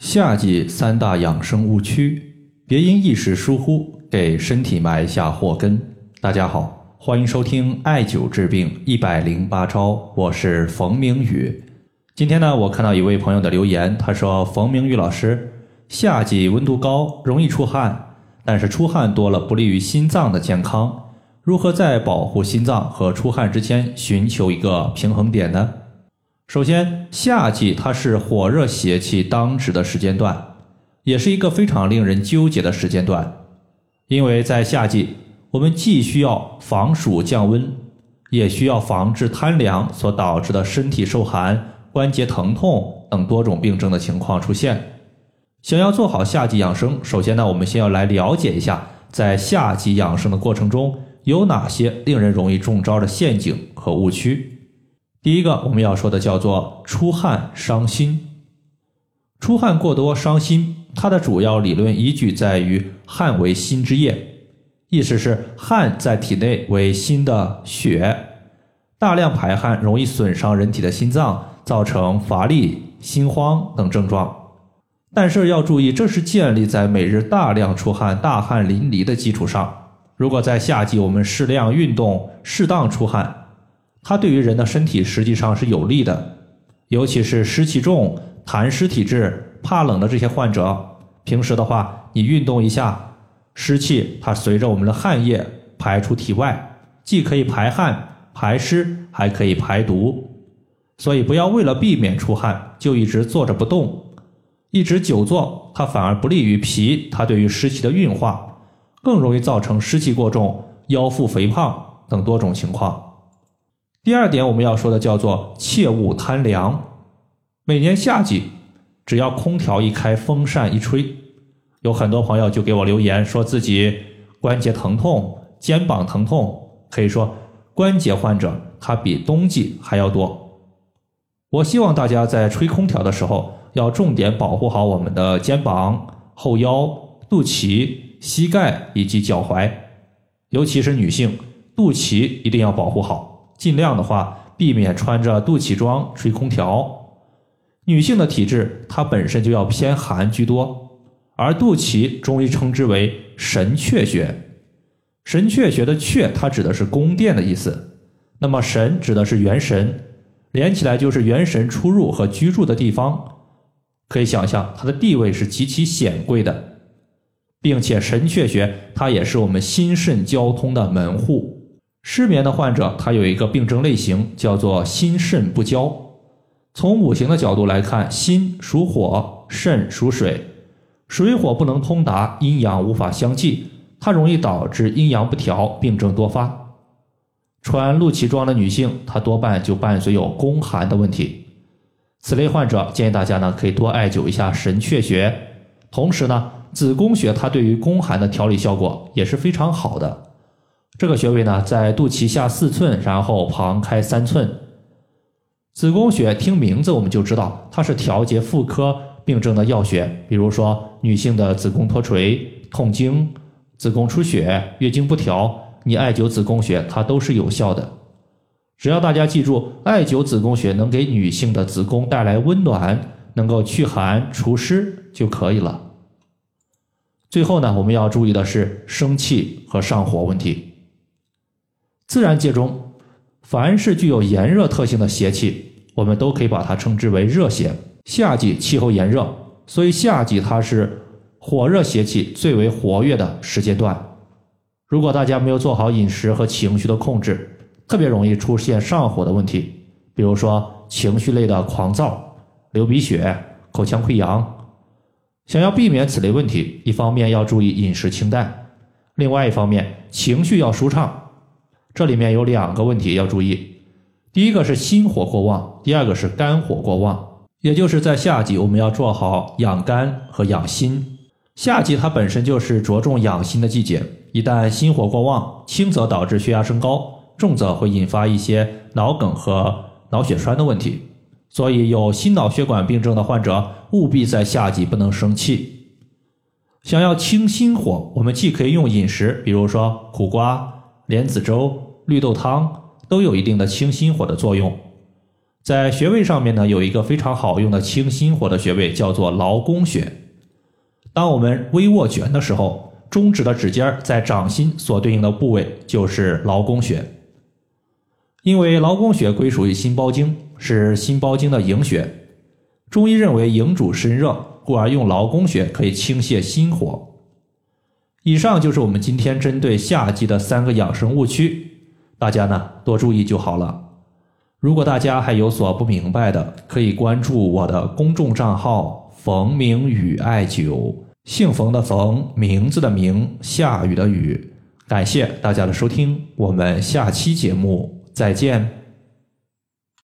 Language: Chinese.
夏季三大养生误区，别因一时疏忽给身体埋下祸根。大家好，欢迎收听艾灸治病一百零八招，我是冯明宇。今天呢，我看到一位朋友的留言，他说：“冯明宇老师，夏季温度高，容易出汗，但是出汗多了不利于心脏的健康，如何在保护心脏和出汗之间寻求一个平衡点呢？”首先，夏季它是火热邪气当值的时间段，也是一个非常令人纠结的时间段。因为在夏季，我们既需要防暑降温，也需要防治贪凉所导致的身体受寒、关节疼痛等多种病症的情况出现。想要做好夏季养生，首先呢，我们先要来了解一下，在夏季养生的过程中有哪些令人容易中招的陷阱和误区。第一个我们要说的叫做出汗伤心，出汗过多伤心，它的主要理论依据在于汗为心之液，意思是汗在体内为心的血，大量排汗容易损伤人体的心脏，造成乏力、心慌等症状。但是要注意，这是建立在每日大量出汗、大汗淋漓的基础上。如果在夏季我们适量运动、适当出汗。它对于人的身体实际上是有利的，尤其是湿气重、痰湿体质、怕冷的这些患者。平时的话，你运动一下，湿气它随着我们的汗液排出体外，既可以排汗排湿，还可以排毒。所以不要为了避免出汗就一直坐着不动，一直久坐，它反而不利于脾，它对于湿气的运化，更容易造成湿气过重、腰腹肥胖等多种情况。第二点，我们要说的叫做切勿贪凉。每年夏季，只要空调一开，风扇一吹，有很多朋友就给我留言，说自己关节疼痛、肩膀疼痛，可以说关节患者他比冬季还要多。我希望大家在吹空调的时候，要重点保护好我们的肩膀、后腰、肚脐、膝盖以及脚踝，尤其是女性，肚脐一定要保护好。尽量的话，避免穿着肚脐装吹空调。女性的体质，它本身就要偏寒居多，而肚脐中医称之为神阙穴。神阙穴的阙，它指的是宫殿的意思。那么神指的是元神，连起来就是元神出入和居住的地方。可以想象，它的地位是极其显贵的，并且神阙穴它也是我们心肾交通的门户。失眠的患者，他有一个病症类型叫做心肾不交。从五行的角度来看，心属火，肾属水，水火不能通达，阴阳无法相济，它容易导致阴阳不调，病症多发。穿露脐装的女性，她多半就伴随有宫寒的问题。此类患者，建议大家呢可以多艾灸一下神阙穴，同时呢，子宫穴它对于宫寒的调理效果也是非常好的。这个穴位呢，在肚脐下四寸，然后旁开三寸。子宫穴听名字我们就知道，它是调节妇科病症的要穴。比如说，女性的子宫脱垂、痛经、子宫出血、月经不调，你艾灸子宫穴，它都是有效的。只要大家记住，艾灸子宫穴能给女性的子宫带来温暖，能够祛寒除湿就可以了。最后呢，我们要注意的是生气和上火问题。自然界中，凡是具有炎热特性的邪气，我们都可以把它称之为热邪。夏季气候炎热，所以夏季它是火热邪气最为活跃的时间段。如果大家没有做好饮食和情绪的控制，特别容易出现上火的问题，比如说情绪类的狂躁、流鼻血、口腔溃疡。想要避免此类问题，一方面要注意饮食清淡，另外一方面情绪要舒畅。这里面有两个问题要注意，第一个是心火过旺，第二个是肝火过旺。也就是在夏季，我们要做好养肝和养心。夏季它本身就是着重养心的季节，一旦心火过旺，轻则导致血压升高，重则会引发一些脑梗和脑血栓的问题。所以有心脑血管病症的患者，务必在夏季不能生气。想要清心火，我们既可以用饮食，比如说苦瓜。莲子粥、绿豆汤都有一定的清心火的作用。在穴位上面呢，有一个非常好用的清心火的穴位，叫做劳宫穴。当我们微握拳的时候，中指的指尖在掌心所对应的部位就是劳宫穴。因为劳宫穴归属于心包经，是心包经的营穴。中医认为营主身热，故而用劳宫穴可以清泻心火。以上就是我们今天针对夏季的三个养生误区，大家呢多注意就好了。如果大家还有所不明白的，可以关注我的公众账号“冯明宇艾灸”，姓冯的冯，名字的名，下雨的雨。感谢大家的收听，我们下期节目再见。